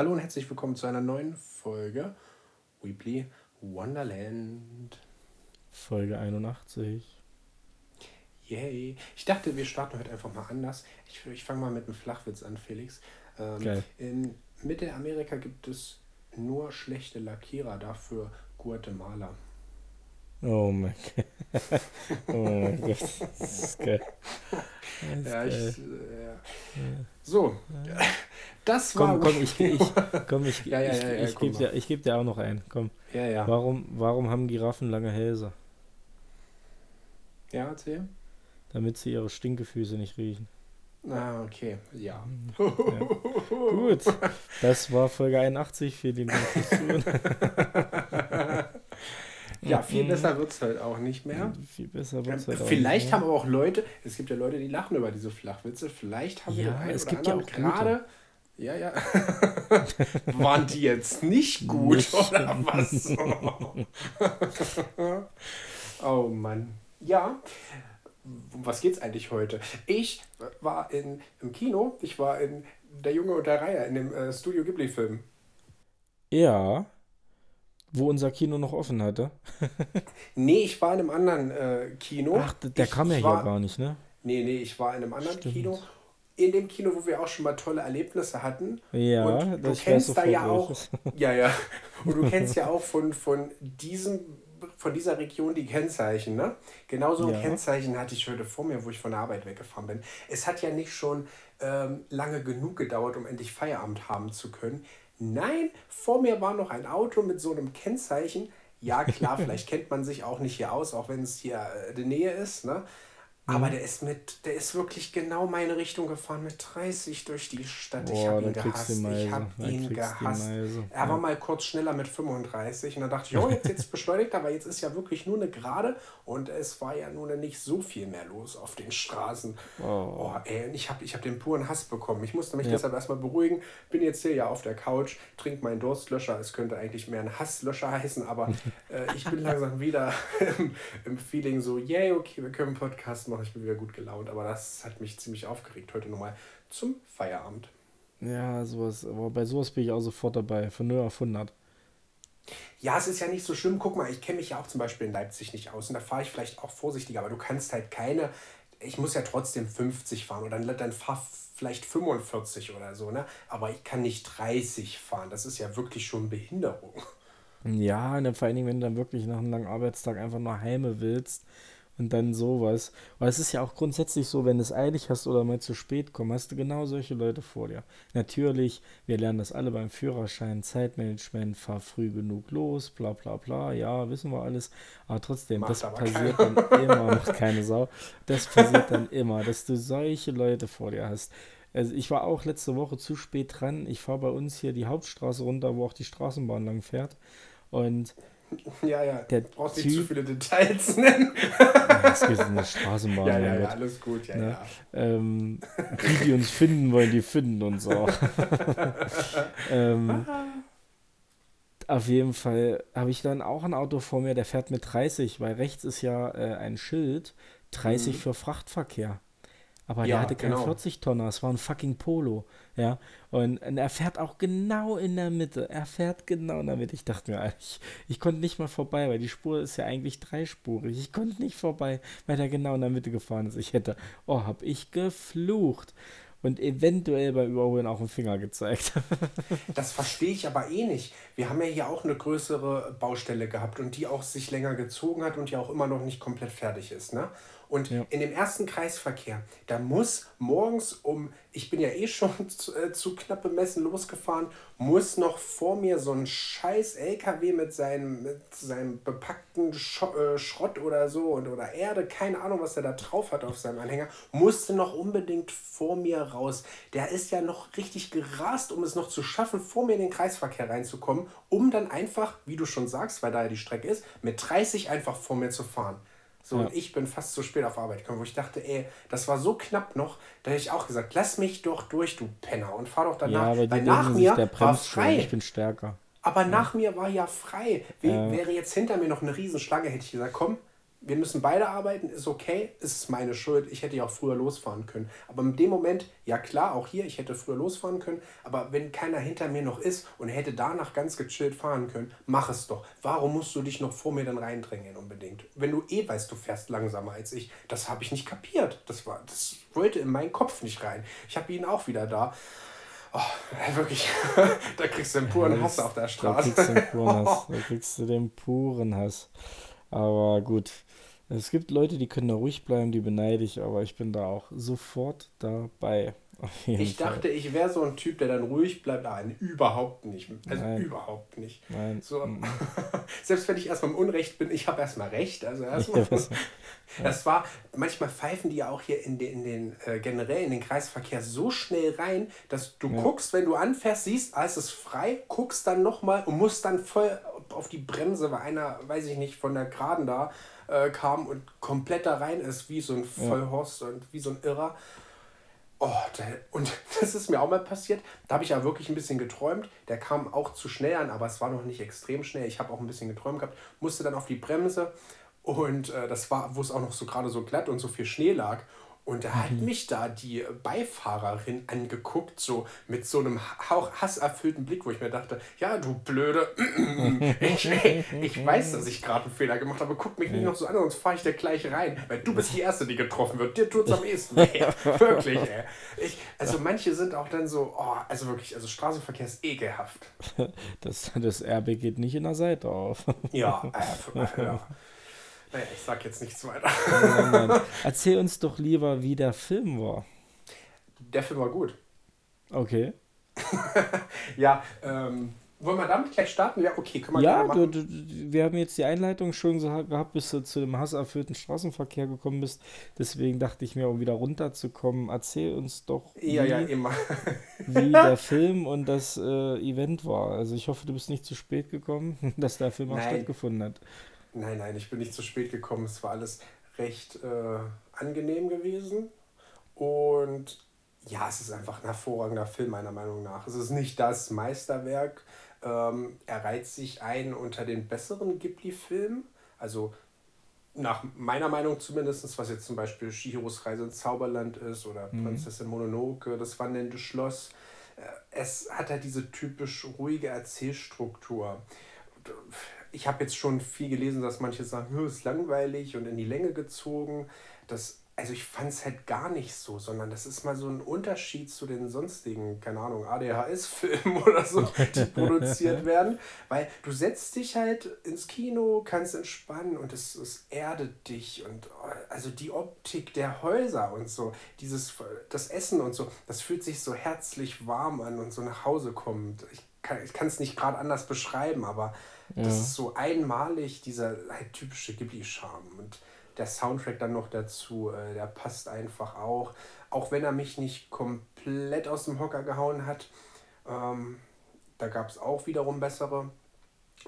Hallo und herzlich willkommen zu einer neuen Folge Weebly Wonderland. Folge 81. Yay. Ich dachte, wir starten heute einfach mal anders. Ich, ich fange mal mit einem Flachwitz an, Felix. Ähm, Geil. In Mittelamerika gibt es nur schlechte Lackierer, dafür Guatemala. Oh mein Gott. Oh mein Gott. Das ist geil. Das ist Ja, ich, geil. äh, ja. So, das war. Komm, komm, ich, ich, komm, ich, Ja, ja, ich, ja, ich, komm gebe dir, ich geb dir auch noch einen. Komm. Ja, ja. Warum, warum haben Giraffen lange Hälse? Ja, erzähl. Damit sie ihre Stinkefüße nicht riechen. Ah, okay. Ja. Gut. Das war Folge 81. Vielen Dank fürs Zuhören. Ja, viel Mhm. besser wird es halt auch nicht mehr. Viel besser wird's halt auch Vielleicht nicht haben aber auch Leute, es gibt ja Leute, die lachen über diese Flachwitze, vielleicht haben wir Ja, den einen es gibt ja auch gerade. Ja, ja. Waren die jetzt nicht gut Nicht. oder was? oh Mann. Ja. Um was geht's eigentlich heute? Ich war in, im Kino, ich war in Der Junge und der Reiher, in dem äh, Studio Ghibli-Film. Ja. Wo unser Kino noch offen hatte. Nee, ich war in einem anderen äh, Kino. Ach, der ich, kam ja hier war, gar nicht, ne? Nee, nee, ich war in einem anderen Stimmt. Kino. In dem Kino, wo wir auch schon mal tolle Erlebnisse hatten. Ja, und du kennst da ja auch. Ja, ja. Und du kennst ja auch von, von diesem von dieser Region die Kennzeichen, ne? Genauso ein Ja. Kennzeichen hatte ich heute vor mir, wo ich von der Arbeit weggefahren bin. Es hat ja nicht schon ähm, lange genug gedauert, um endlich Feierabend haben zu können. Nein, vor mir war noch ein Auto mit so einem Kennzeichen. Ja, klar, vielleicht kennt man sich auch nicht hier aus, auch wenn es hier äh, in der Nähe ist, ne? Aber Mhm. der ist mit, der ist wirklich genau meine Richtung gefahren mit 30 durch die Stadt. ich Boah, habe da ihn gehasst. Ich habe ihn gehasst. Er war Ja. mal kurz schneller mit 35 und dann dachte ich, oh, jetzt, jetzt beschleunigt, aber jetzt ist ja wirklich nur eine Gerade und es war ja nun nicht so viel mehr los auf den Straßen. Oh. Oh, ey, und ich habe ich hab den puren Hass bekommen. Ich musste mich Ja. deshalb erstmal beruhigen. Bin jetzt hier ja auf der Couch, trinke meinen Durstlöscher. Es könnte eigentlich mehr ein Hasslöscher heißen, aber äh, ich bin langsam wieder im, im Feeling so, yay, okay, wir können Podcast machen. Ich bin wieder gut gelaunt, aber das hat mich ziemlich aufgeregt heute nochmal zum Feierabend. Ja, sowas, aber bei sowas bin ich auch sofort dabei, von 0 auf 100. Ja, es ist ja nicht so schlimm. Guck mal, ich kenne mich ja auch zum Beispiel in Leipzig nicht aus und da fahre ich vielleicht auch vorsichtiger, aber du kannst halt keine, ich muss ja trotzdem 50 fahren oder dann, dann fahr vielleicht 45 oder so, ne? Aber ich kann nicht 30 fahren. Das ist ja wirklich schon Behinderung. Ja, und dann vor allen Dingen, wenn du dann wirklich nach einem langen Arbeitstag einfach nur heime willst und dann sowas. Weil es ist ja auch grundsätzlich so, wenn du es eilig hast oder mal zu spät kommst, hast du genau solche Leute vor dir. Natürlich, wir lernen das alle beim Führerschein, Zeitmanagement, fahr früh genug los, bla bla bla, ja, wissen wir alles. Aber trotzdem, Macht das aber passiert dann immer, macht keine Sau. Das passiert dann immer, dass du solche Leute vor dir hast. Also ich war auch letzte Woche zu spät dran. Ich fahre bei uns hier die Hauptstraße runter, wo auch die Straßenbahn lang fährt. Und Ja, ja. Der brauchst nicht zu Typ- viele Details nennen. es geht in eine Straßenbahn. Ja, ja, ja, alles gut, ja, Ne? ja. Ähm, die, die uns finden wollen, die finden uns auch. ähm, auf jeden Fall habe ich dann auch ein Auto vor mir, der fährt mit 30, weil rechts ist ja äh, ein Schild, 30 für Frachtverkehr. Aber der. Ja, hatte keinen genau. 40 Tonner, es war ein fucking Polo, ja. Und, und er fährt auch genau in der Mitte. Er fährt genau in der Mitte. Ich dachte mir, ich, ich konnte nicht mal vorbei, weil die Spur ist ja eigentlich dreispurig. Ich konnte nicht vorbei, weil er genau in der Mitte gefahren ist. Ich hätte, oh, hab ich geflucht. Und eventuell beim Überholen auch einen Finger gezeigt. Das verstehe ich aber eh nicht. Wir haben ja hier auch eine größere Baustelle gehabt und die auch sich länger gezogen hat und ja auch immer noch nicht komplett fertig ist. Ne? Und Ja. in dem ersten Kreisverkehr, da muss morgens um, ich bin ja eh schon zu, äh, zu knapp bemessen losgefahren, muss noch vor mir so ein scheiß LKW mit seinem, mit seinem bepackten Scho äh, Schrott oder so und, oder Erde, keine Ahnung, was er da drauf hat auf seinem Anhänger, musste noch unbedingt vor mir raus. Der ist ja noch richtig gerast, um es noch zu schaffen, vor mir in den Kreisverkehr reinzukommen, um dann einfach, wie du schon sagst, weil da ja die Strecke ist, mit 30 einfach vor mir zu fahren. So, Ja. und ich bin fast zu spät auf Arbeit gekommen, wo ich dachte, ey, das war so knapp noch, da hätte ich auch gesagt, lass mich doch durch, du Penner, und fahr doch danach. ja, weil nach mir der war frei. ich bin stärker. Aber nach mir war ja frei. Ja. Wäre jetzt hinter mir noch eine Riesenschlange, hätte ich gesagt, komm, wir müssen beide arbeiten, ist okay, ist meine Schuld, ich hätte ja auch früher losfahren können. Aber in dem Moment, ja klar, auch hier, ich hätte früher losfahren können, aber wenn keiner hinter mir noch ist und hätte danach ganz gechillt fahren können, mach es doch. Warum musst du dich noch vor mir dann reindrängen unbedingt? Wenn du eh weißt, du fährst langsamer als ich, das habe ich nicht kapiert. Das, war, das wollte in meinen Kopf nicht rein. Ich habe ihn auch wieder da. Oh, wirklich, da kriegst du den puren Hass auf der Straße. Da kriegst du den puren Hass. Da kriegst du den puren Hass. Aber gut, es gibt Leute, die können da ruhig bleiben, die beneide ich, aber ich bin da auch sofort dabei. Ich Fall. dachte, ich wäre so ein Typ, der dann ruhig bleibt. Nein, überhaupt nicht. Also Nein. überhaupt nicht. Nein. So, mm. selbst wenn ich erstmal im Unrecht bin, ich habe erstmal recht. Also erstmal. Ja, das war, manchmal pfeifen die ja auch hier in den, in den äh, generell in den Kreisverkehr so schnell rein, dass du ja. guckst, wenn du anfährst, siehst, alles ist frei, guckst dann nochmal und musst dann voll auf die Bremse, weil einer, weiß ich nicht, von der Geraden da äh, kam und komplett da rein ist, wie so ein Vollhorst ja. und wie so ein Irrer. Oh, der, und das ist mir auch mal passiert. Da habe ich ja wirklich ein bisschen geträumt. Der kam auch zu schnell an, aber es war noch nicht extrem schnell. Ich habe auch ein bisschen geträumt gehabt, musste dann auf die Bremse und äh, das war, wo es auch noch so gerade so glatt und so viel Schnee lag. Und da hat mhm. mich da die Beifahrerin angeguckt, so mit so einem Hauch hasserfüllten Blick, wo ich mir dachte, ja, du Blöde, ich, ich weiß, dass ich gerade einen Fehler gemacht habe, guck mich nicht noch so an, sonst fahre ich da gleich rein, weil du bist die Erste, die getroffen wird. Dir tut es am ehesten weh. wirklich, ey. Ich, also manche sind auch dann so, oh, also wirklich, also Straßenverkehr ist ekelhaft. Das, das RB geht nicht in der Seite auf. Ja, äh, ja. Naja, ich sag jetzt nichts weiter. Nein. Erzähl uns doch lieber, wie der Film war. Der Film war gut. Okay. ja, ähm, wollen wir damit gleich starten? Ja, okay, können wir Ja, du, du, wir haben jetzt die Einleitung schon so gehabt, bis du zu dem hasserfüllten Straßenverkehr gekommen bist. Deswegen dachte ich mir, um wieder runterzukommen, erzähl uns doch, ja, wie, ja, immer. wie der Film und das äh, Event war. Also ich hoffe, du bist nicht zu spät gekommen, dass der Film auch stattgefunden hat. Nein, nein, ich bin nicht zu spät gekommen. Es war alles recht äh, angenehm gewesen. Und ja, es ist einfach ein hervorragender Film, meiner Meinung nach. Es ist nicht das Meisterwerk. Ähm, er reiht sich ein unter den besseren Ghibli-Filmen. Also nach meiner Meinung zumindest, was jetzt zum Beispiel Shihiros Reise ins Zauberland ist oder mhm. Prinzessin Mononoke, das wandelnde Schloss. Äh, es hat halt diese typisch ruhige Erzählstruktur ich habe jetzt schon viel gelesen, dass manche sagen, es ist langweilig und in die Länge gezogen. Das, also ich fand es halt gar nicht so, sondern das ist mal so ein Unterschied zu den sonstigen, keine Ahnung, ADHS-Filmen oder so, die produziert werden. Weil du setzt dich halt ins Kino, kannst entspannen und es, es erdet dich. Und also die Optik der Häuser und so, dieses, das Essen und so, das fühlt sich so herzlich warm an und so nach Hause kommt. Ich kann es nicht gerade anders beschreiben, aber ja. Das ist so einmalig, dieser halt typische Ghibli-Charme. Und der Soundtrack dann noch dazu, äh, der passt einfach auch. Auch wenn er mich nicht komplett aus dem Hocker gehauen hat. Ähm, da gab es auch wiederum bessere.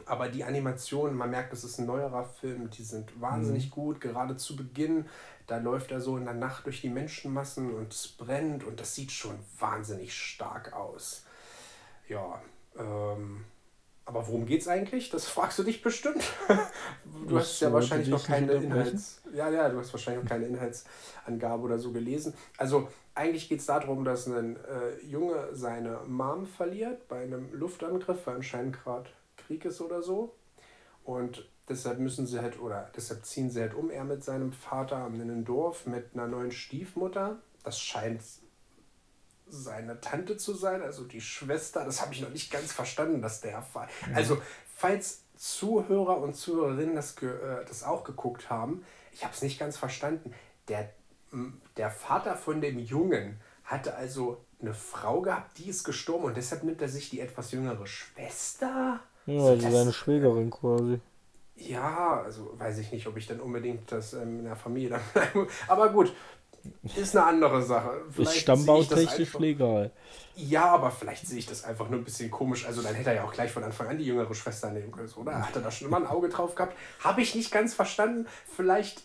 Aber die Animationen, man merkt, es ist ein neuerer Film, die sind wahnsinnig mhm. gut. Gerade zu Beginn, da läuft er so in der Nacht durch die Menschenmassen und es brennt und das sieht schon wahnsinnig stark aus. Ja, ähm, aber worum geht's eigentlich? Das fragst du dich bestimmt. du hast ja wahrscheinlich noch keine Inhalts. Ja, ja, du hast wahrscheinlich noch keine Inhaltsangabe oder so gelesen. Also eigentlich geht es darum, dass ein äh, Junge seine Mom verliert bei einem Luftangriff, weil anscheinend gerade Krieg ist oder so. Und deshalb müssen sie halt, oder deshalb ziehen sie halt um, er mit seinem Vater in ein Dorf mit einer neuen Stiefmutter. Das scheint seine Tante zu sein, also die Schwester. Das habe ich noch nicht ganz verstanden, dass der Fall. Ja. Also, falls Zuhörer und Zuhörerinnen das, äh, das auch geguckt haben, ich habe es nicht ganz verstanden. Der, der Vater von dem Jungen hatte also eine Frau gehabt, die ist gestorben und deshalb nimmt er sich die etwas jüngere Schwester. Ja, also seine Schwägerin quasi. Ja, also weiß ich nicht, ob ich dann unbedingt das ähm, in der Familie dann bleibe. Aber gut, ist eine andere Sache. Vielleicht ist stammbautechnisch legal. Ja, aber vielleicht sehe ich das einfach nur ein bisschen komisch. Also dann hätte er ja auch gleich von Anfang an die jüngere Schwester nehmen können, oder? Hat er da schon immer ein Auge drauf gehabt? Habe ich nicht ganz verstanden. Vielleicht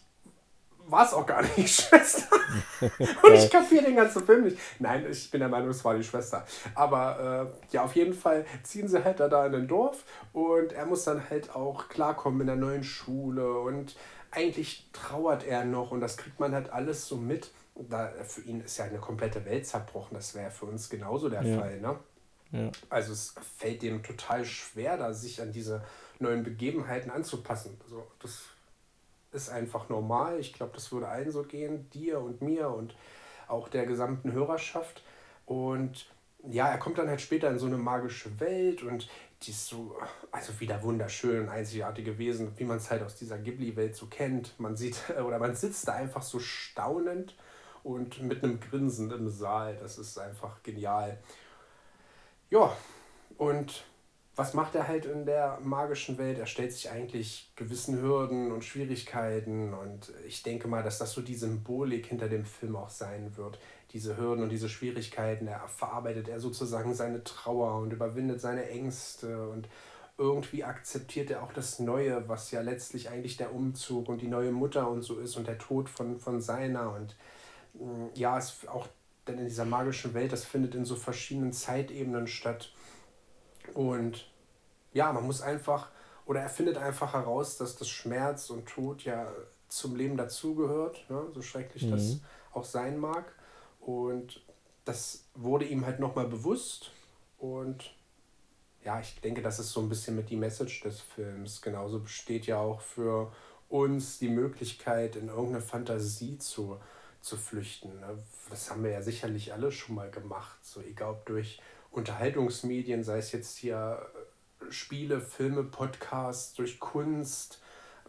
war es auch gar nicht die Schwester. Und ich kapiere den ganzen Film nicht. Nein, ich bin der Meinung, es war die Schwester. Aber äh, ja, auf jeden Fall ziehen sie halt da, da in ein Dorf und er muss dann halt auch klarkommen in der neuen Schule und eigentlich trauert er noch und das kriegt man halt alles so mit. Da, für ihn ist ja eine komplette Welt zerbrochen. Das wäre für uns genauso der ja. Fall. Ne? Ja. Also es fällt dem total schwer, da sich an diese neuen Begebenheiten anzupassen. Also das ist einfach normal. Ich glaube, das würde allen so gehen, dir und mir und auch der gesamten Hörerschaft. Und ja, er kommt dann halt später in so eine magische Welt und die ist so, also wieder wunderschön und einzigartig gewesen, wie man es halt aus dieser Ghibli-Welt so kennt. Man sieht, oder man sitzt da einfach so staunend und mit einem Grinsen im Saal. Das ist einfach genial. Ja, und was macht er halt in der magischen Welt? Er stellt sich eigentlich gewissen Hürden und Schwierigkeiten und ich denke mal, dass das so die Symbolik hinter dem Film auch sein wird. Diese Hürden und diese Schwierigkeiten, er verarbeitet er sozusagen seine Trauer und überwindet seine Ängste und irgendwie akzeptiert er auch das Neue, was ja letztlich eigentlich der Umzug und die neue Mutter und so ist und der Tod von, von seiner und mm, ja, es auch denn in dieser magischen Welt, das findet in so verschiedenen Zeitebenen statt und ja, man muss einfach, oder er findet einfach heraus, dass das Schmerz und Tod ja zum Leben dazugehört, ne? so schrecklich mhm. das auch sein mag. Und das wurde ihm halt nochmal bewusst. Und ja, ich denke, das ist so ein bisschen mit die Message des Films. Genauso besteht ja auch für uns die Möglichkeit, in irgendeine Fantasie zu, zu flüchten. Ne? Das haben wir ja sicherlich alle schon mal gemacht. So egal ob durch Unterhaltungsmedien, sei es jetzt hier äh, Spiele, Filme, Podcasts, durch Kunst,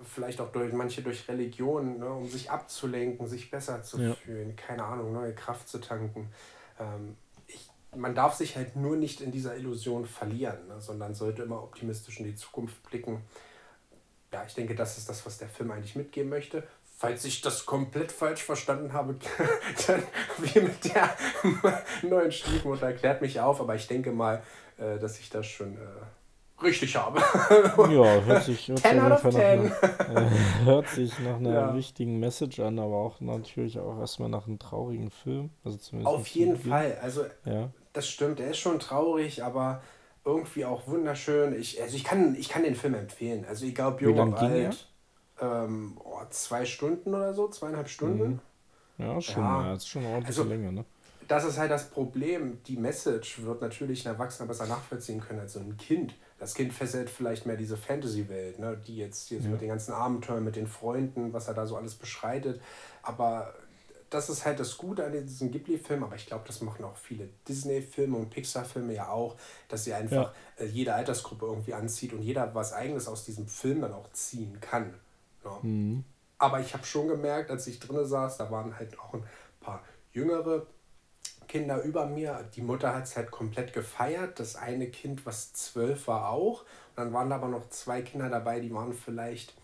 vielleicht auch durch manche durch Religion, ne, um sich abzulenken, sich besser zu ja. fühlen, keine Ahnung, neue Kraft zu tanken. Ähm, ich, man darf sich halt nur nicht in dieser Illusion verlieren, ne, sondern sollte immer optimistisch in die Zukunft blicken. Ja, ich denke, das ist das, was der Film eigentlich mitgeben möchte. Falls ich das komplett falsch verstanden habe, dann wie mit der neuen Stiefmutter erklärt mich auf, aber ich denke mal, äh, dass ich das schon äh, richtig habe. ja, hört sich, hört, 10 out of 10. Nach, hört sich nach einer ja. wichtigen Message an, aber auch natürlich auch erstmal nach einem traurigen Film. Also zumindest Auf jeden Fall, also ja. das stimmt, er ist schon traurig, aber irgendwie auch wunderschön. Ich, also ich kann, ich kann den Film empfehlen. Also egal ob jung oder alt ähm, oh, zwei Stunden oder so, zweieinhalb Stunden. Mhm. Ja, schon, ja. ja, ist schon eine ordentliche also, Länge, ne? Das ist halt das Problem. Die Message wird natürlich ein Erwachsener besser nachvollziehen können als so ein Kind. Das Kind fesselt vielleicht mehr diese Fantasy-Welt, ne? die jetzt hier so mit den ganzen Abenteuern, mit den Freunden, was er da so alles beschreitet. Aber das ist halt das Gute an diesem Ghibli-Film, aber ich glaube, das machen auch viele Disney-Filme und Pixar-Filme ja auch, dass sie einfach ja. Äh, jede Altersgruppe irgendwie anzieht und jeder was Eigenes aus diesem Film dann auch ziehen kann. Ja. Mhm. Aber ich habe schon gemerkt, als ich drinnen saß, da waren halt auch ein paar jüngere Kinder über mir. Die Mutter hat es halt komplett gefeiert. Das eine Kind, was zwölf war, auch. Und dann waren da aber noch zwei Kinder dabei, die waren vielleicht,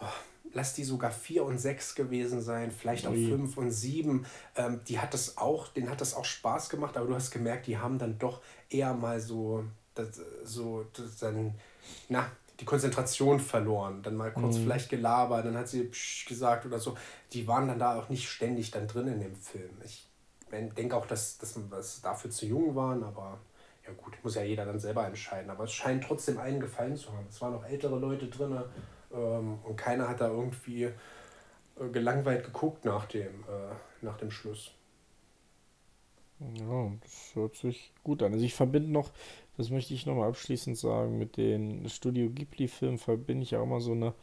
oh, lass die sogar vier und sechs gewesen sein, vielleicht auch Ui. fünf und sieben. Ähm, die hat das auch, denen hat das auch Spaß gemacht, aber du hast gemerkt, die haben dann doch eher mal so, das, so das dann, na, die Konzentration verloren. Dann mal kurz mhm. vielleicht gelabert, dann hat sie gesagt oder so. Die waren dann da auch nicht ständig dann drin in dem Film. Ich denke auch, dass, dass wir dafür zu jung waren, aber ja gut, muss ja jeder dann selber entscheiden. Aber es scheint trotzdem allen gefallen zu haben. Es waren noch ältere Leute drin ähm, und keiner hat da irgendwie äh, gelangweilt geguckt nach dem, äh, nach dem Schluss. Ja, das hört sich gut an. Also ich verbinde noch das möchte ich nochmal abschließend sagen, mit den Studio Ghibli-Filmen verbinde ich auch immer so eine,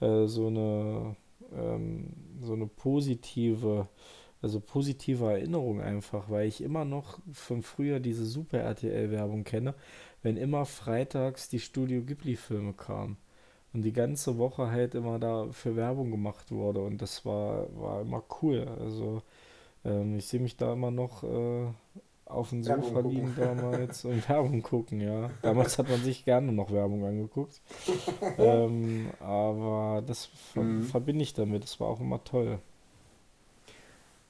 äh, so eine, ähm, so eine positive, also positive Erinnerung einfach, weil ich immer noch von früher diese Super RTL-Werbung kenne, wenn immer freitags die Studio Ghibli-Filme kamen und die ganze Woche halt immer da für Werbung gemacht wurde und das war, war immer cool. Also ähm, ich sehe mich da immer noch äh, auf dem Sofa liegen damals und Werbung gucken, ja. Damals hat man sich gerne noch Werbung angeguckt. ähm, aber das ver mhm. verbinde ich damit. Das war auch immer toll.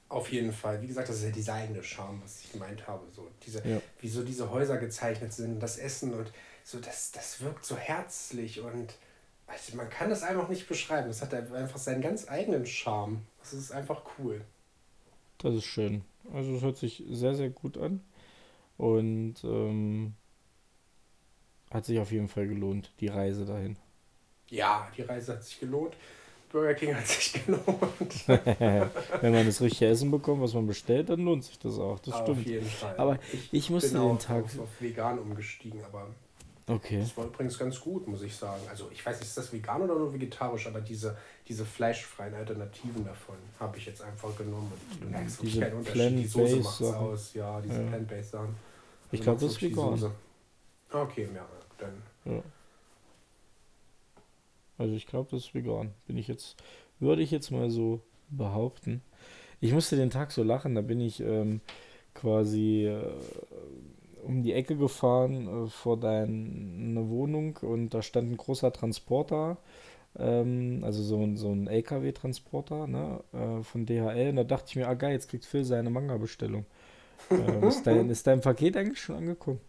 Auf jeden Fall. Wie gesagt, das ist ja dieser eigene Charme, was ich gemeint habe. So diese, ja. Wie so diese Häuser gezeichnet sind, das Essen und so, das, das wirkt so herzlich und also man kann das einfach nicht beschreiben. Das hat einfach seinen ganz eigenen Charme. Das ist einfach cool. Das ist schön. Also es hört sich sehr, sehr gut an. Und ähm, hat sich auf jeden Fall gelohnt, die Reise dahin. Ja, die Reise hat sich gelohnt. Burger King hat sich gelohnt. Wenn man das richtige Essen bekommt, was man bestellt, dann lohnt sich das auch. Das Auf stimmt. jeden Fall. Aber ich, musste bin den Tag. auf, auf vegan umgestiegen, aber Okay. das war übrigens ganz gut, muss ich sagen. Also ich weiß nicht, ist das vegan oder nur vegetarisch, aber diese, diese fleischfreien Alternativen davon habe ich jetzt einfach genommen und du merkst wirklich keinen Unterschied. Die Soße Sachen. aus, ja, diese Ja. Plant-Based Sachen. Ich Also glaube, das ist vegan. Okay, ja, dann. Ja. Also ich glaube, das ist vegan. Bin ich jetzt, würde ich jetzt mal so behaupten. Ich musste den Tag so lachen, da bin ich ähm, quasi äh, um die Ecke gefahren äh, vor deine Wohnung und da stand ein großer Transporter, ähm, also so, ein- so ein LKW-Transporter, ne, äh, von DHL. Und da dachte ich mir, ah geil, jetzt kriegt Phil seine Manga-Bestellung. Ähm, ist, dein, ist dein Paket eigentlich schon angekommen?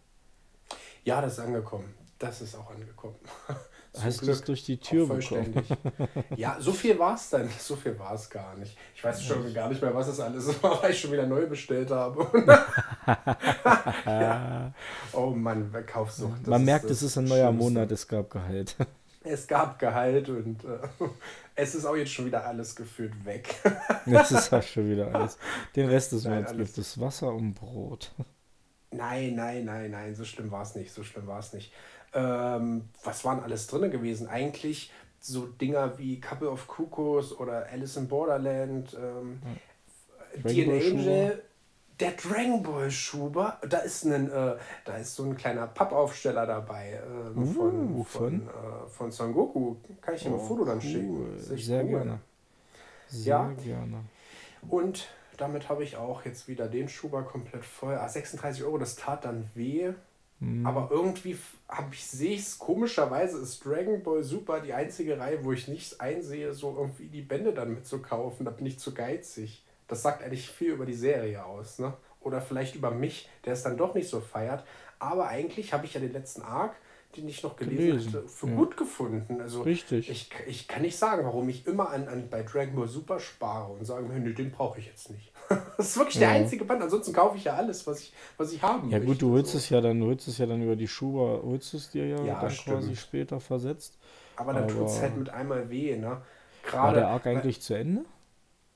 Ja, das ist angekommen. Das ist auch angekommen. Zum Hast du es durch die Tür bekommen? Ja, so viel war es dann. So viel war es gar nicht. Ich weiß schon gar nicht mehr, was es alles war, weil ich schon wieder neu bestellt habe. ja. Oh Mann, Kaufsucht. Man merkt, es ist ein neuer Schlimmste. Monat, es gab Gehalt. Es gab Gehalt und äh, es ist auch jetzt schon wieder alles gefühlt weg. Das ist auch schon wieder alles. Den Rest des Monats alles. gibt es Wasser und Brot. Nein, nein, nein, nein, so schlimm war es nicht, so schlimm war es nicht. Ähm, was waren alles drin gewesen? Eigentlich so Dinger wie Couple of Cuckoos oder Alice in Borderland, ähm, Dragon Dear Ball Angel, der Dragon Ball Schuber, da ist ein, äh, da ist so ein kleiner Pappaufsteller dabei ähm, Uh, von, von, äh, von Son Goku. Kann ich dir ein Oh, Foto dann cool. schicken? Sehr cool. gerne. Sehr Ja. gerne. Und damit habe ich auch jetzt wieder den Schuber komplett voll. Ah, 36 Euro, das tat dann weh. Hm. Aber irgendwie habe ich, sehe ich es, komischerweise ist Dragon Ball Super die einzige Reihe, wo ich nicht einsehe, so irgendwie die Bände dann mitzukaufen. Da bin ich zu geizig. Das sagt eigentlich viel über die Serie aus, ne? Oder vielleicht über mich, der es dann doch nicht so feiert. Aber eigentlich habe ich ja den letzten Arc, den ich noch gelesen, Gelesen, hatte, für ja. gut gefunden. Also Richtig. ich, ich kann nicht sagen, warum ich immer an, an bei Dragon Ball Super spare und sage, nee, den brauche ich jetzt nicht. das ist wirklich der Ja. einzige Band. Ansonsten kaufe ich ja alles, was ich, was ich haben Ja gut, möchte, du holst so. es ja dann, holst es ja dann über die Schuber, holst es dir ja, Ja, dann stimmt. quasi später versetzt. Aber dann tut es halt mit einmal weh, ne? War Gerade. der Arc eigentlich zu Ende?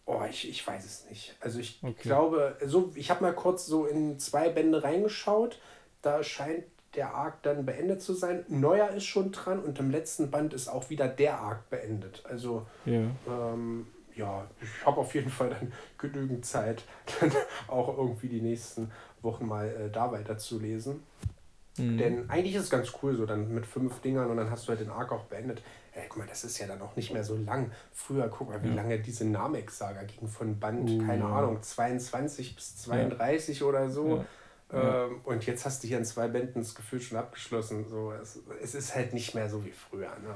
Oh, ich, ich weiß es nicht. Also ich Okay. glaube, so, ich habe mal kurz so in zwei Bände reingeschaut. Da scheint der Arc dann beendet zu sein. Neuer ist schon dran und im letzten Band ist auch wieder der Arc beendet. Also Ja. ähm, ja, ich habe auf jeden Fall dann genügend Zeit, dann auch irgendwie die nächsten Wochen mal äh, da weiterzulesen. Mhm. Denn eigentlich ist es ganz cool, so dann mit fünf Dingern und dann hast du halt den Arc auch beendet. Ey, guck mal, das ist ja dann auch nicht mehr so lang. Früher, guck mal, wie Ja. lange diese Namek-Saga ging von Band, Uh, keine ja. Ahnung, 22 bis 32 oder so. Ja. Ja. Ähm, und jetzt hast du hier in zwei Bänden das Gefühl schon abgeschlossen. So, es, es ist halt nicht mehr so wie früher. Ne?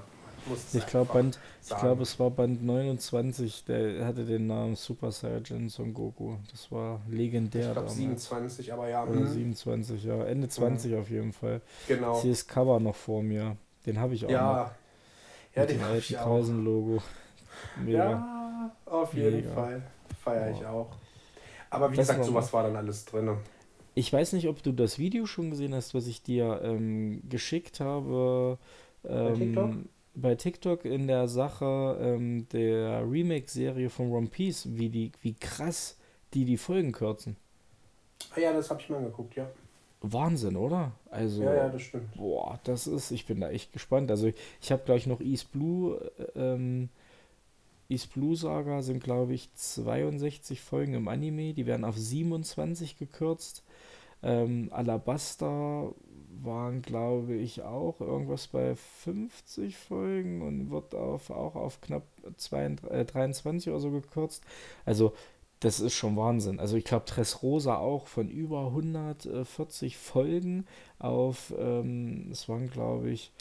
Ich, glaube, Band, ich sagen. glaube, es war Band 29, der hatte den Namen Super Saiyan Son Goku. Das war legendär Ich glaube damals. 27, aber ja, Oder mhm, 27, ja. Ende 20 auf jeden Fall. genau. Ich sehe das Cover noch vor mir. Den habe ich auch noch. Ja, ja Mit den dem habe alten ich auch. Mega. Ja, auf jeden Mega. Fall. Feiere ich auch. Aber wie Das gesagt, sowas war dann alles drin. Ich weiß nicht, ob du das Video schon gesehen hast, was ich dir ähm, geschickt habe. Ähm, TikTok? Bei TikTok in der Sache ähm, der Remake-Serie von One Piece, wie, die, wie krass die die Folgen kürzen. Ah ja, das habe ich mal angeguckt, ja. Wahnsinn, oder? Also, Ja, ja, das stimmt. boah, das ist, ich bin da echt gespannt. Also, ich habe gleich noch East Blue, äh, ähm, East Blue Saga sind, glaube ich, 62 Folgen im Anime, die werden auf 27 gekürzt. Ähm, Alabasta waren, glaube ich, auch irgendwas bei 50 Folgen und wird auf, auch auf knapp 22, äh, 23 oder so gekürzt. Also, das ist schon Wahnsinn. Also, ich glaube, Dressrosa auch von über 140 Folgen auf, ähm, es waren, glaube ich,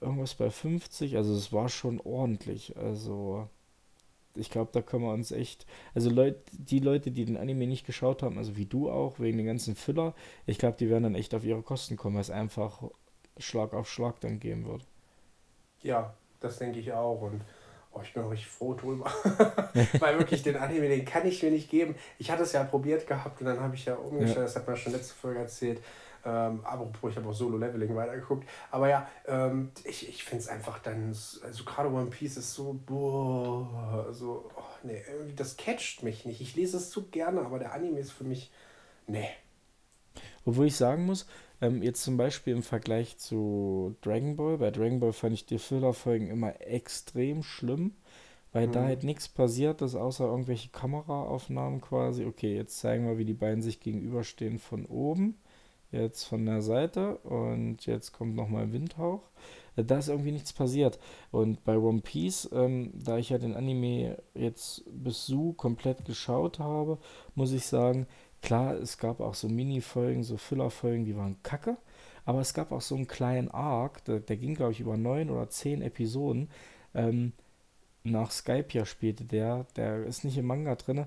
irgendwas bei 50. Also, es war schon ordentlich. Also, ich glaube, da können wir uns echt, also Leute, die Leute, die den Anime nicht geschaut haben, also wie du auch, wegen den ganzen Filler, ich glaube, die werden dann echt auf ihre Kosten kommen, weil es einfach Schlag auf Schlag dann geben wird. Ja, das denke ich auch. Und oh, ich bin auch richtig froh drüber. Weil wirklich den Anime, den kann ich mir nicht geben. Ich hatte es ja probiert gehabt und dann habe ich ja umgestellt, Ja. das hat man schon letzte Folge erzählt. Ähm, apropos, ich habe auch Solo-Leveling weitergeguckt. Aber ja, ähm, ich, ich finde es einfach dann, also gerade One Piece ist so, boah, so, oh, nee, irgendwie, das catcht mich nicht. Ich lese es zu gerne, aber der Anime ist für mich, nee. Obwohl ich sagen muss, ähm, jetzt zum Beispiel im Vergleich zu Dragon Ball, bei Dragon Ball fand ich die Filler-Folgen immer extrem schlimm, weil mhm. da halt nichts passiert ist, außer irgendwelche Kameraaufnahmen quasi. Okay, jetzt zeigen wir, wie die beiden sich gegenüberstehen von oben, jetzt von der Seite und jetzt kommt nochmal Windhauch. Äh, da ist irgendwie nichts passiert. Und bei One Piece, ähm, da ich ja den Anime jetzt bis Su komplett geschaut habe, muss ich sagen, Klar, es gab auch so Mini-Folgen, so Filler-Folgen, die waren kacke. Aber es gab auch so einen kleinen Arc, der, der ging, glaube ich, über neun oder zehn Episoden. Ähm, nach Skype ja spielte der, der ist nicht im Manga drin.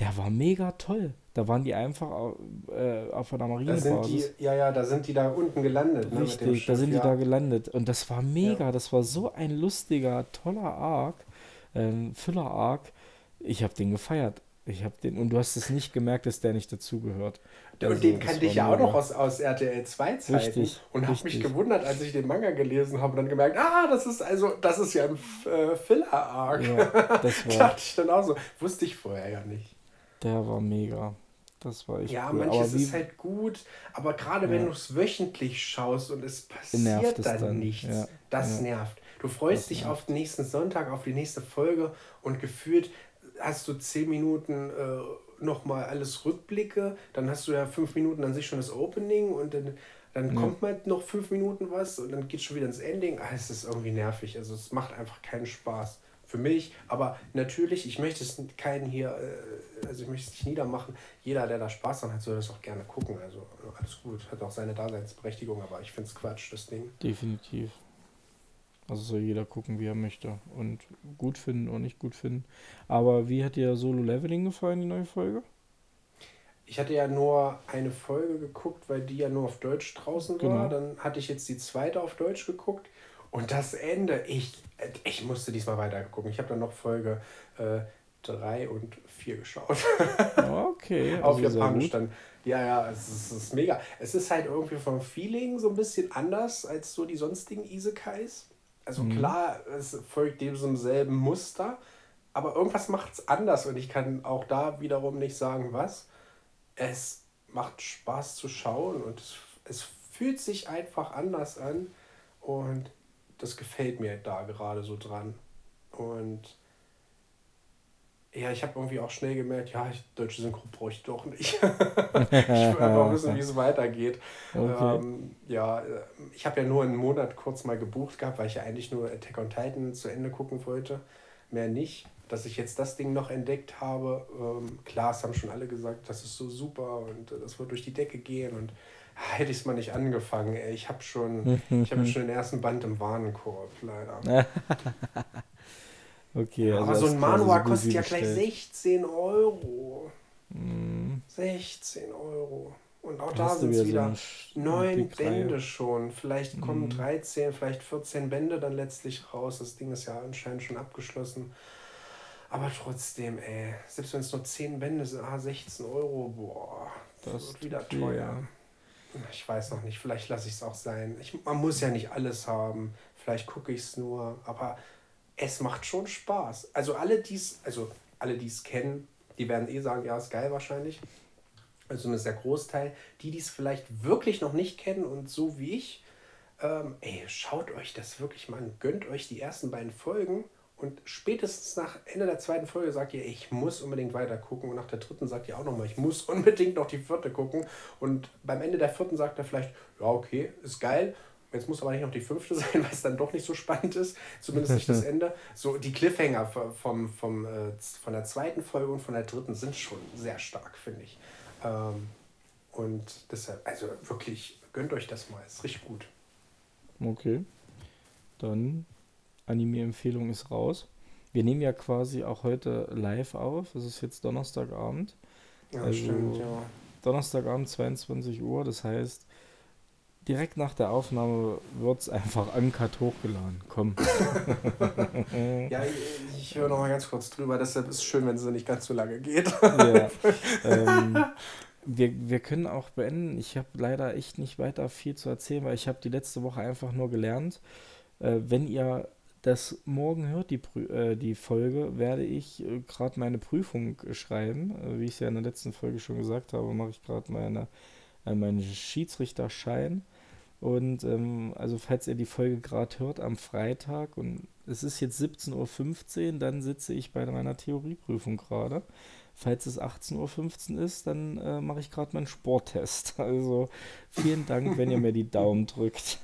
Der war mega toll. Da waren die einfach äh, auf einer Marinebasis. ja, ja, da sind die da unten gelandet. Ne, Richtig, Schiff, da sind ja. die da gelandet. Und das war mega. Ja. Das war so ein lustiger, toller Arc. Ähm, Filler-Arc. Ich habe den gefeiert. Ich habe den, und du hast es nicht gemerkt, dass der nicht dazugehört. Also, und den kannte ich ja auch noch aus, aus RTL 2 Zeiten richtig, und habe mich gewundert, als ich den Manga gelesen habe und dann gemerkt, ah, das ist also, das ist ja ein äh, Filler-Arc. Ja, das war. Dachte ich dann auch so. Wusste ich vorher ja nicht. Der war mega. Das war echt Ja, cool. manches aber ist halt gut, aber gerade ja. wenn du es wöchentlich schaust und es passiert dann, dann, nichts, ja. das ja. nervt. Du freust das dich nervt. auf den nächsten Sonntag, auf die nächste Folge und gefühlt hast du zehn Minuten äh, nochmal alles Rückblicke, dann hast du ja fünf Minuten an sich schon das Opening und dann, dann kommt mal noch fünf Minuten was und dann geht schon wieder ins Ending. Ah, es ist irgendwie nervig. Also es macht einfach keinen Spaß für mich. Aber natürlich, ich möchte es keinen hier, äh, also ich möchte es nicht niedermachen. Jeder, der da Spaß dran hat, soll das auch gerne gucken. Also alles gut, hat auch seine Daseinsberechtigung, aber ich finde es Quatsch, das Ding. Definitiv. Also soll jeder gucken, wie er möchte. Und gut finden oder nicht gut finden. Aber wie hat dir Solo Leveling gefallen, die neue Folge? Ich hatte ja nur eine Folge geguckt, weil die ja nur auf Deutsch draußen genau. war. Dann hatte ich jetzt die zweite auf Deutsch geguckt. Und das Ende, ich, ich musste diesmal weiter gucken. Ich habe dann noch Folge 3 äh, und 4 geschaut. Okay. auf also Japanisch dann. Ja, ja, es ist, es ist mega. Es ist halt irgendwie vom Feeling so ein bisschen anders als so die sonstigen Isekais. Also mhm. klar, es folgt demselben Muster, aber irgendwas macht es anders und ich kann auch da wiederum nicht sagen, was. Es macht Spaß zu schauen und es, es fühlt sich einfach anders an und das gefällt mir da gerade so dran. Und ja, ich habe irgendwie auch schnell gemerkt, ja, ich, deutsche Synchro brauche ich doch nicht. ich will einfach wissen, wie es weitergeht. Okay. Ähm, ja, äh, ich habe ja nur einen Monat kurz mal gebucht gehabt, weil ich ja eigentlich nur Attack on Titan zu Ende gucken wollte. Mehr nicht. Dass ich jetzt das Ding noch entdeckt habe, ähm, klar, es haben schon alle gesagt, das ist so super und äh, das wird durch die Decke gehen und hätte ich es mal nicht angefangen. Ey, ich habe schon, ich habe schon den ersten Band im Warenkorb, leider. Okay, also Aber so ein Manua so kostet ja gleich 16 Euro. Mm. 16 Euro. Und auch da sind es wieder so neun Bände schon. Vielleicht kommen mm. 13, vielleicht 14 Bände dann letztlich raus. Das Ding ist ja anscheinend schon abgeschlossen. Aber trotzdem, ey, selbst wenn es nur 10 Bände sind, ah, 16 Euro, boah, das, das wird wieder teuer. Ich weiß noch nicht, vielleicht lasse ich es auch sein. Ich, man muss ja nicht alles haben. Vielleicht gucke ich es nur. Aber es macht schon Spaß. Also alle, die es, also alle, die es kennen, die werden eh sagen, ja, ist geil wahrscheinlich. Also ein sehr Großteil. Die, die es vielleicht wirklich noch nicht kennen und so wie ich, ähm, ey, schaut euch das wirklich mal an. Gönnt euch die ersten beiden Folgen und spätestens nach Ende der zweiten Folge sagt ihr, ich muss unbedingt weiter gucken. Und nach der dritten sagt ihr auch nochmal, ich muss unbedingt noch die vierte gucken. Und beim Ende der vierten sagt er vielleicht, ja, okay, ist geil. Jetzt muss aber nicht noch die fünfte sein, weil es dann doch nicht so spannend ist. Zumindest nicht das Ende. So, die Cliffhanger vom, vom, äh, von der zweiten Folge und von der dritten sind schon sehr stark, finde ich. Ähm, und deshalb, also wirklich, gönnt euch das mal. Ist richtig gut. Okay. Dann Anime-Empfehlung ist raus. Wir nehmen ja quasi auch heute live auf. Es ist jetzt Donnerstagabend. Ja, also stimmt, ja. Donnerstagabend 22 Uhr. Das heißt, direkt nach der Aufnahme wird es einfach uncut hochgeladen. Komm. ja, ich, ich höre noch mal ganz kurz drüber. Deshalb ist es schön, wenn es nicht ganz so lange geht. ja. Ähm, wir, wir können auch beenden. Ich habe leider echt nicht weiter viel zu erzählen, weil ich habe die letzte Woche einfach nur gelernt. Äh, wenn ihr das morgen hört, die, äh, die Folge, werde ich äh, gerade meine Prüfung schreiben. Äh, wie ich es ja in der letzten Folge schon gesagt habe, mache ich gerade meine, äh, meinen Schiedsrichterschein. Und ähm, also falls ihr die Folge gerade hört am Freitag und es ist jetzt 17.15 Uhr, dann sitze ich bei meiner Theorieprüfung gerade. Falls es 18.15 Uhr ist, dann äh, mache ich gerade meinen Sporttest. Also vielen Dank, wenn ihr mir die Daumen drückt.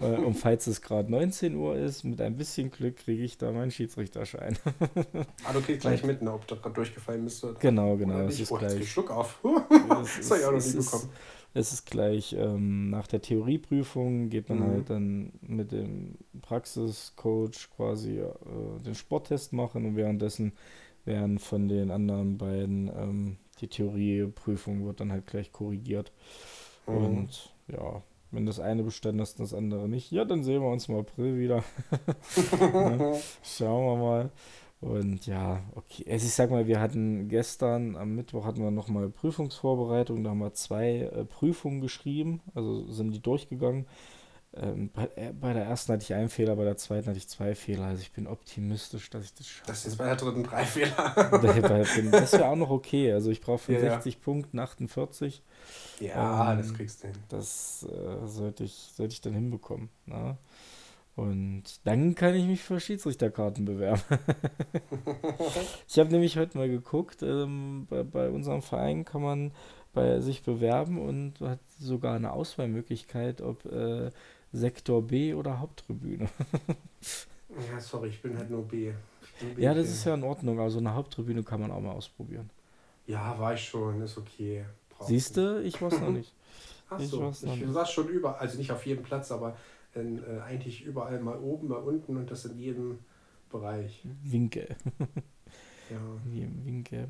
Äh, und falls es gerade 19 Uhr ist, mit ein bisschen Glück kriege ich da meinen Schiedsrichterschein. ah, du kriegst gleich mit, ne, ob du gerade durchgefallen bist. Genau, genau. Es ist oh, gleich. Schluck auf. das habe ich auch noch nie bekommen. Es ist gleich ähm, nach der Theorieprüfung geht man Mhm. halt dann mit dem Praxiscoach quasi äh, den Sporttest machen und währenddessen werden von den anderen beiden ähm, die Theorieprüfung wird dann halt gleich korrigiert. Mhm. Und ja, wenn das eine bestanden ist und das andere nicht, ja, dann sehen wir uns im April wieder. Ne? Schauen wir mal. Und ja, okay. Also ich sag mal, wir hatten gestern, am Mittwoch hatten wir nochmal Prüfungsvorbereitung, da haben wir zwei äh, Prüfungen geschrieben, also sind die durchgegangen. Ähm, bei, äh, bei der ersten hatte ich einen Fehler, bei der zweiten hatte ich zwei Fehler. Also ich bin optimistisch, dass ich das schaffe. Das ist bei der dritten drei Fehler. Bin- das wäre auch noch okay. Also ich brauche von Ja, ja. 60 Punkten 48. ja, Ähm, das kriegst du hin. Das äh, sollte, ich, sollte ich dann hinbekommen. Ne? Und dann kann ich mich für Schiedsrichterkarten bewerben. ich habe nämlich heute mal geguckt, ähm, bei, bei unserem Verein kann man bei sich bewerben und hat sogar eine Auswahlmöglichkeit, ob äh, Sektor B oder Haupttribüne. Ja, sorry, ich bin halt nur B. B Ja, das ist ja in Ordnung. Also eine Haupttribüne kann man auch mal ausprobieren. Ja, war ich schon, ist okay. Siehst du, ich weiß noch nicht. Ach Ich so, noch ich nicht. saß schon überall, also nicht auf jedem Platz, aber in, äh, eigentlich überall mal oben, mal unten und das in jedem Bereich. Winkel. Ja. Wie im Winkel.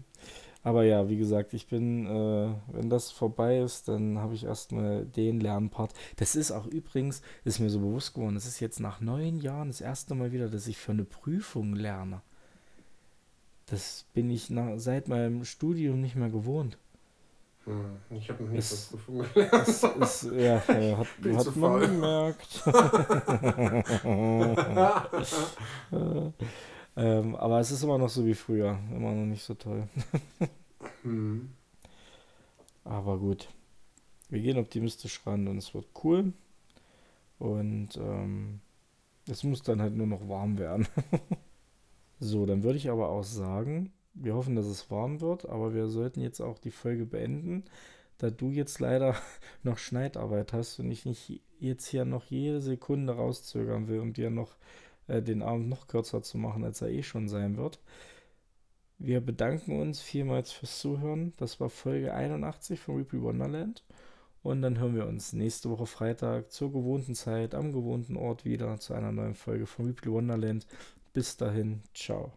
Aber ja, wie gesagt, ich bin, äh, wenn das vorbei ist, dann habe ich erstmal den Lernpart. Das ist auch übrigens, ist mir so bewusst geworden, das ist jetzt nach neun Jahren das erste Mal wieder, dass ich für eine Prüfung lerne. Das bin ich nach, seit meinem Studium nicht mehr gewohnt. Hm, Ich habe noch nie zur Prüfung gelernt. Das ist, ja, äh, hat, hat man faul. gemerkt. Äh, ähm, aber es ist immer noch so wie früher, immer noch nicht so toll. Hm. Aber gut, wir gehen optimistisch ran und es wird cool. Und ähm, es muss dann halt nur noch warm werden. so, dann würde ich aber auch sagen, wir hoffen, dass es warm wird, aber wir sollten jetzt auch die Folge beenden, da du jetzt leider noch Schneidarbeit hast und ich nicht jetzt hier noch jede Sekunde rauszögern will, um dir noch äh, den Abend noch kürzer zu machen, als er eh schon sein wird. Wir bedanken uns vielmals fürs Zuhören. Das war Folge 81 von Replay Wonderland. Und dann hören wir uns nächste Woche Freitag zur gewohnten Zeit am gewohnten Ort wieder zu einer neuen Folge von Replay Wonderland. Bis dahin, ciao.